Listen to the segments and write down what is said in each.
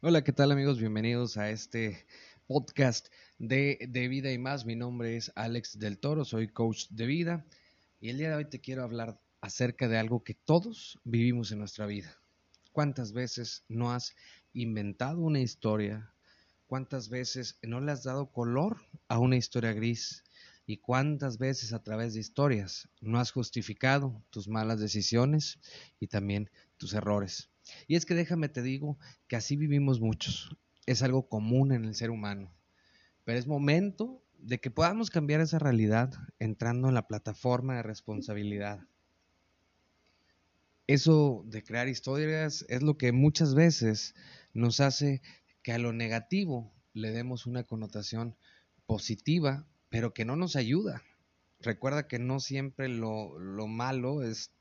Hola, ¿qué tal amigos? Bienvenidos a este podcast de, de, vida y más. Mi nombre es Alex del Toro, soy coach de vida y el día de hoy te quiero hablar acerca de algo que todos vivimos en nuestra vida. ¿Cuántas veces no has inventado una historia? ¿Cuántas veces no le has dado color a una historia gris? ¿Y cuántas veces a través de historias no has justificado tus malas decisiones y también tus errores? Y es que déjame te digo que así vivimos muchos. Es algo común en el ser humano. Pero es momento de que podamos cambiar esa realidad entrando en la plataforma de responsabilidad. Eso de crear historias es lo que muchas veces nos hace que a lo negativo le demos una connotación positiva pero que no nos ayuda. Recuerda que no siempre lo, lo malo es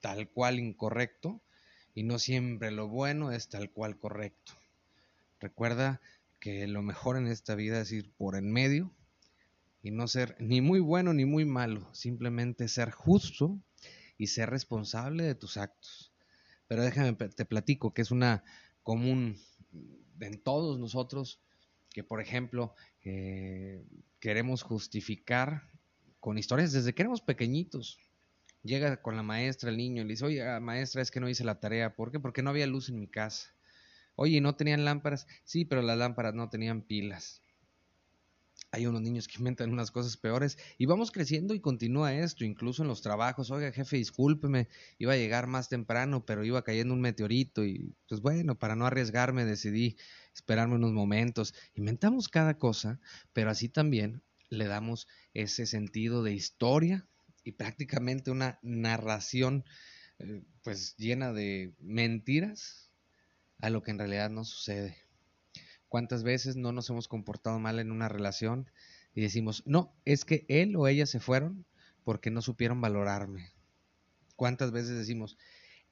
tal cual incorrecto y no siempre lo bueno es tal cual correcto. Recuerda que lo mejor en esta vida es ir por en medio y no ser ni muy bueno ni muy malo, simplemente ser justo y ser responsable de tus actos. Pero déjame, te platico que es una común en todos nosotros que, por ejemplo, eh, queremos justificar con historias desde que éramos pequeñitos. Llega con la maestra el niño y le dice, oye, maestra, es que no hice la tarea. ¿Por qué? Porque no había luz en mi casa. Oye, ¿no tenían lámparas? Sí, pero las lámparas no tenían pilas. Hay unos niños que inventan unas cosas peores y vamos creciendo y continúa esto, incluso en los trabajos. Oiga, jefe, discúlpeme, iba a llegar más temprano, pero iba cayendo un meteorito y pues bueno, para no arriesgarme decidí esperarme unos momentos. Inventamos cada cosa, pero así también le damos ese sentido de historia y prácticamente una narración eh, pues llena de mentiras a lo que en realidad no sucede. ¿Cuántas veces no nos hemos comportado mal en una relación y decimos, no, es que él o ella se fueron porque no supieron valorarme? ¿Cuántas veces decimos,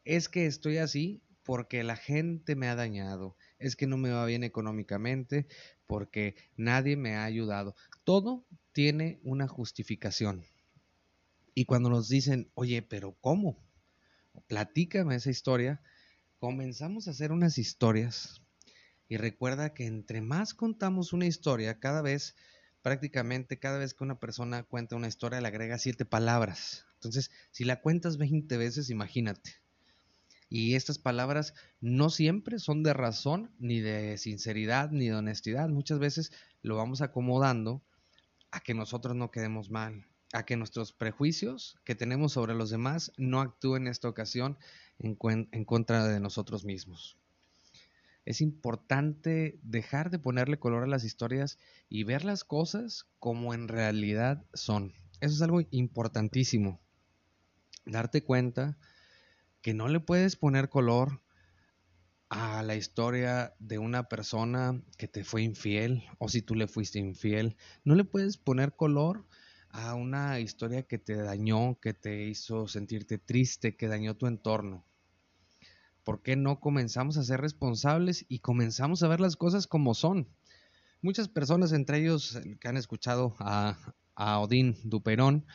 es que estoy así porque la gente me ha dañado, es que no me va bien económicamente, porque nadie me ha ayudado. Todo tiene una justificación. Y cuando nos dicen, oye, pero ¿cómo? Platícame esa historia, comenzamos a hacer unas historias. Y recuerda que entre más contamos una historia, cada vez, prácticamente cada vez que una persona cuenta una historia, le agrega siete palabras. Entonces, si la cuentas 20 veces, imagínate. Y estas palabras no siempre son de razón, ni de sinceridad, ni de honestidad. Muchas veces lo vamos acomodando a que nosotros no quedemos mal, a que nuestros prejuicios que tenemos sobre los demás no actúen en esta ocasión en, en contra de nosotros mismos. Es importante dejar de ponerle color a las historias y ver las cosas como en realidad son. Eso es algo importantísimo. Darte cuenta que no le puedes poner color a la historia de una persona que te fue infiel o si tú le fuiste infiel. No le puedes poner color a una historia que te dañó, que te hizo sentirte triste, que dañó tu entorno. ¿Por qué no comenzamos a ser responsables y comenzamos a ver las cosas como son? Muchas personas, entre ellos que han escuchado a, a Odín Duperón,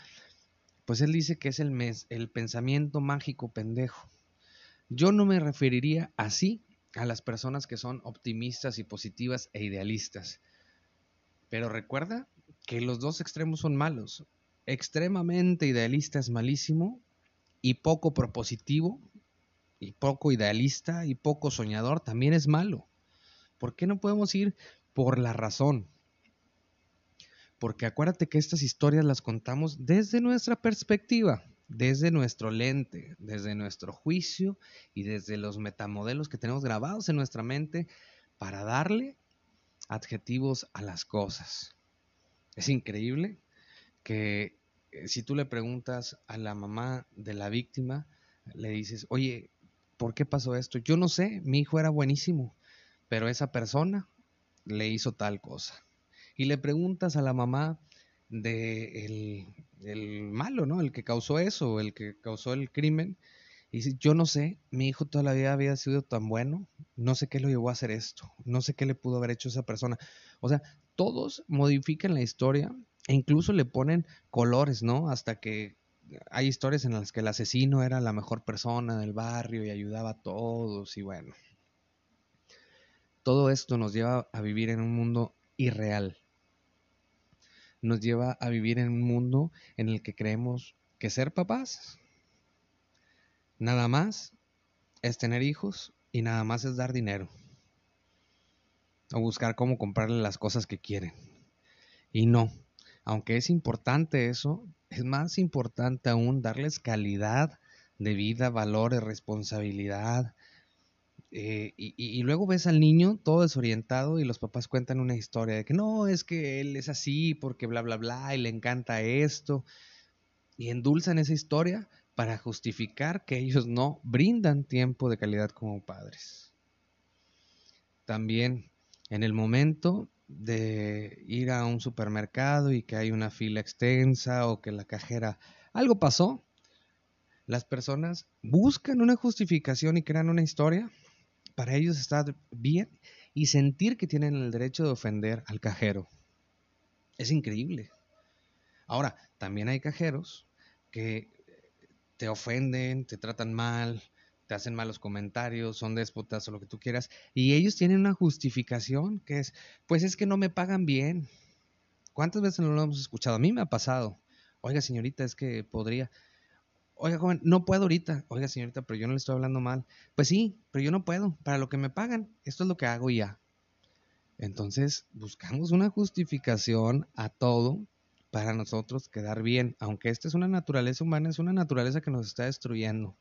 pues él dice que es el, mes, el pensamiento mágico pendejo. Yo no me referiría así a las personas que son optimistas y positivas e idealistas. Pero recuerda que los dos extremos son malos. Extremadamente idealista es malísimo y poco propositivo y poco idealista y poco soñador también es malo. ¿Por qué no podemos ir por la razón? porque acuérdate que estas historias las contamos desde nuestra perspectiva, desde nuestro lente, desde nuestro juicio y desde los metamodelos que tenemos grabados en nuestra mente para darle adjetivos a las cosas. Es increíble que eh, si tú le preguntas a la mamá de la víctima, le dices, oye, ¿por qué pasó esto? Yo no sé, mi hijo era buenísimo, pero esa persona le hizo tal cosa y le preguntas a la mamá de el, malo, ¿no? El que causó eso, el que causó el crimen. Y dice, yo no sé, mi hijo toda la vida había sido tan bueno, no sé qué lo llevó a hacer esto, no sé qué le pudo haber hecho esa persona. O sea, todos modifican la historia e incluso le ponen colores, ¿no? Hasta que hay historias en las que el asesino era la mejor persona del barrio y ayudaba a todos y bueno. todo esto nos lleva a vivir en un mundo irreal. Nos lleva a vivir en un mundo en el que creemos que ser papás nada más es tener hijos y nada más es dar dinero o buscar cómo comprarle las cosas que quieren. Y no, aunque es importante eso, es más importante aún darles calidad de vida, valores, responsabilidad. Eh, y, y, luego ves al niño todo desorientado y los papás cuentan una historia de que no, es que él es así porque bla, bla, bla, y le encanta esto. Y endulzan esa historia para justificar que ellos no brindan tiempo de calidad como padres. También en el momento de ir a un supermercado y que hay una fila extensa o que la cajera algo pasó, las personas buscan una justificación y crean una historia para ellos estar bien y sentir que tienen el derecho de ofender al cajero. Es increíble. Ahora, también hay cajeros que te ofenden, te tratan mal, te hacen malos comentarios, son déspotas o lo que tú quieras, y ellos tienen una justificación que es, pues es que no me pagan bien. ¿Cuántas veces no lo hemos escuchado? A mí me ha pasado. Oiga, señorita, es que podría. Oiga, joven, no puedo ahorita. Oiga, señorita, pero yo no le estoy hablando mal. Pues sí, pero yo no puedo. Para lo que me pagan, esto es lo que hago ya. Entonces, buscamos una justificación a todo para nosotros quedar bien, aunque esta es una naturaleza humana, es una naturaleza que nos está destruyendo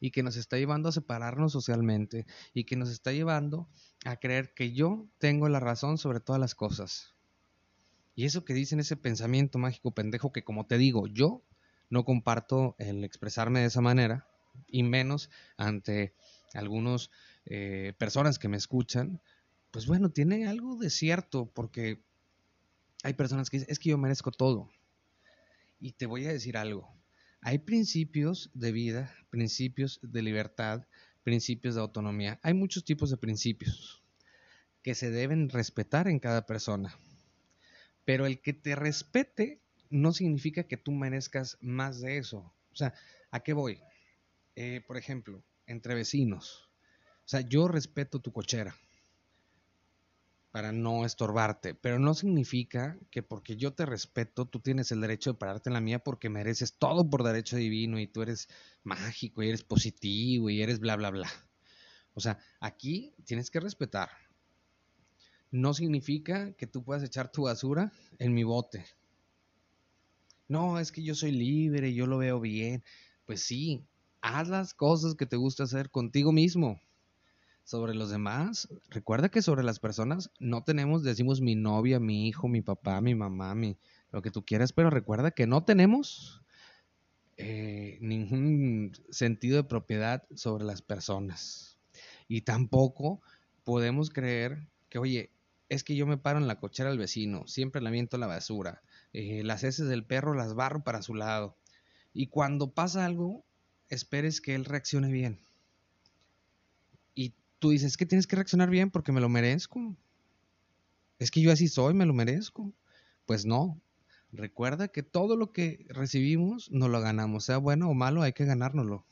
y que nos está llevando a separarnos socialmente y que nos está llevando a creer que yo tengo la razón sobre todas las cosas. Y eso que dicen ese pensamiento mágico pendejo que como te digo, yo no comparto el expresarme de esa manera y menos ante algunas eh, personas que me escuchan, pues bueno, tiene algo de cierto porque hay personas que dicen, es que yo merezco todo. Y te voy a decir algo, hay principios de vida, principios de libertad, principios de autonomía. Hay muchos tipos de principios que se deben respetar en cada persona. Pero el que te respete no significa que tú merezcas más de eso. O sea, ¿a qué voy? Eh, por ejemplo, entre vecinos. O sea, yo respeto tu cochera para no estorbarte, pero no significa que porque yo te respeto, tú tienes el derecho de pararte en la mía porque mereces todo por derecho divino y tú eres mágico y eres positivo y eres bla, bla, bla. O sea, aquí tienes que respetar. No significa que tú puedas echar tu basura en mi bote. No, es que yo soy libre, yo lo veo bien. Pues sí, haz las cosas que te gusta hacer contigo mismo sobre los demás, recuerda que sobre las personas no tenemos, decimos mi novia, mi hijo, mi papá, mi mamá, mi, lo que tú quieras, pero recuerda que no tenemos eh, ningún sentido de propiedad sobre las personas. Y tampoco podemos creer que, oye, es que yo me paro en la cochera del vecino, siempre le aviento la basura, eh, las heces del perro las barro para su lado. Y cuando pasa algo, esperes que él reaccione bien tú dices que tienes que reaccionar bien porque me lo merezco. Es que yo así soy, me lo merezco. Pues no. Recuerda que todo lo que recibimos nos lo ganamos, sea bueno o malo, hay que ganárnoslo.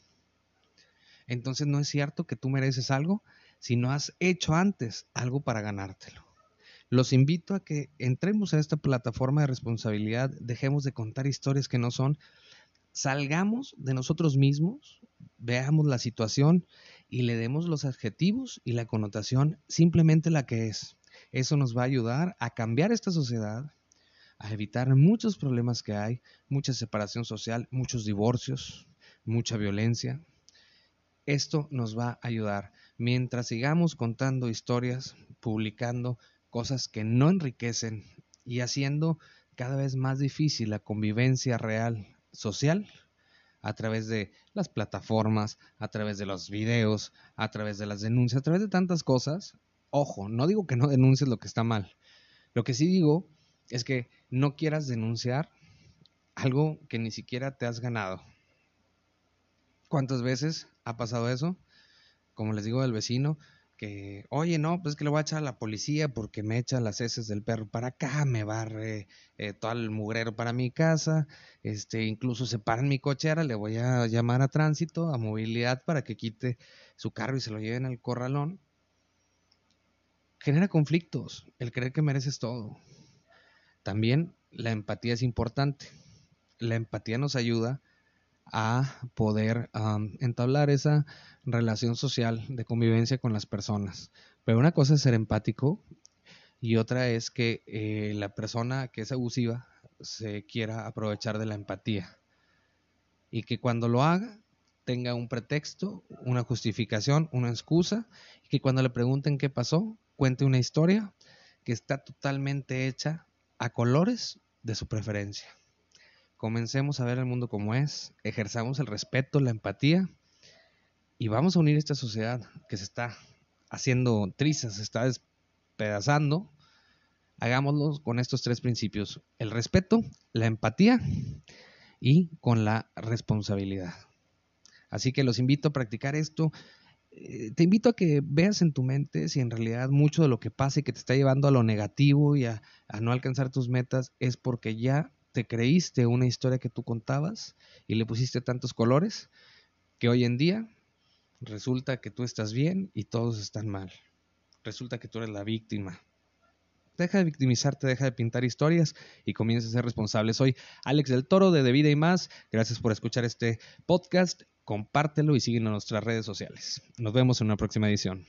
Entonces no es cierto que tú mereces algo si no has hecho antes algo para ganártelo. Los invito a que entremos a esta plataforma de responsabilidad, dejemos de contar historias que no son, salgamos de nosotros mismos, veamos la situación y le demos los adjetivos y la connotación simplemente la que es. Eso nos va a ayudar a cambiar esta sociedad, a evitar muchos problemas que hay, mucha separación social, muchos divorcios, mucha violencia. Esto nos va a ayudar mientras sigamos contando historias, publicando cosas que no enriquecen y haciendo cada vez más difícil la convivencia real social a través de las plataformas, a través de los videos, a través de las denuncias, a través de tantas cosas. Ojo, no digo que no denuncies lo que está mal. Lo que sí digo es que no quieras denunciar algo que ni siquiera te has ganado. ¿Cuántas veces ha pasado eso? Como les digo del vecino, que, oye, no, pues que le voy a echar a la policía porque me echa las heces del perro para acá, me barre eh, todo el mugrero para mi casa, este, incluso se para en mi cochera, le voy a llamar a tránsito, a movilidad para que quite su carro y se lo lleven al corralón. genera conflictos, el creer que mereces todo. También la empatía es importante. La empatía nos ayuda a poder entablar esa relación social de convivencia con las personas. Pero una cosa es ser empático y otra es que eh, la persona que es abusiva se quiera aprovechar de la empatía y que cuando lo haga tenga un pretexto, una justificación, una excusa y que cuando le pregunten qué pasó, cuente una historia que está totalmente hecha a colores de su preferencia. Comencemos a ver el mundo como es, ejerzamos el respeto, la empatía y vamos a unir esta sociedad que se está haciendo trizas, se está despedazando. Hagámoslo con estos tres principios, el respeto, la empatía y con la responsabilidad. Así que los invito a practicar esto. Eh, te invito a que veas en tu mente si en realidad mucho de lo que pasa y que te está llevando a lo negativo y a, a no alcanzar tus metas es porque ya te creíste una historia que tú contabas y le pusiste tantos colores que hoy en día resulta que tú estás bien y todos están mal. Resulta que tú eres la víctima. Deja de victimizarte, deja de pintar historias y comienza a ser responsable. Soy Alex del Toro de De Vida y más. Gracias por escuchar este podcast. Compártelo y síguenos en nuestras redes sociales. Nos vemos en una próxima edición.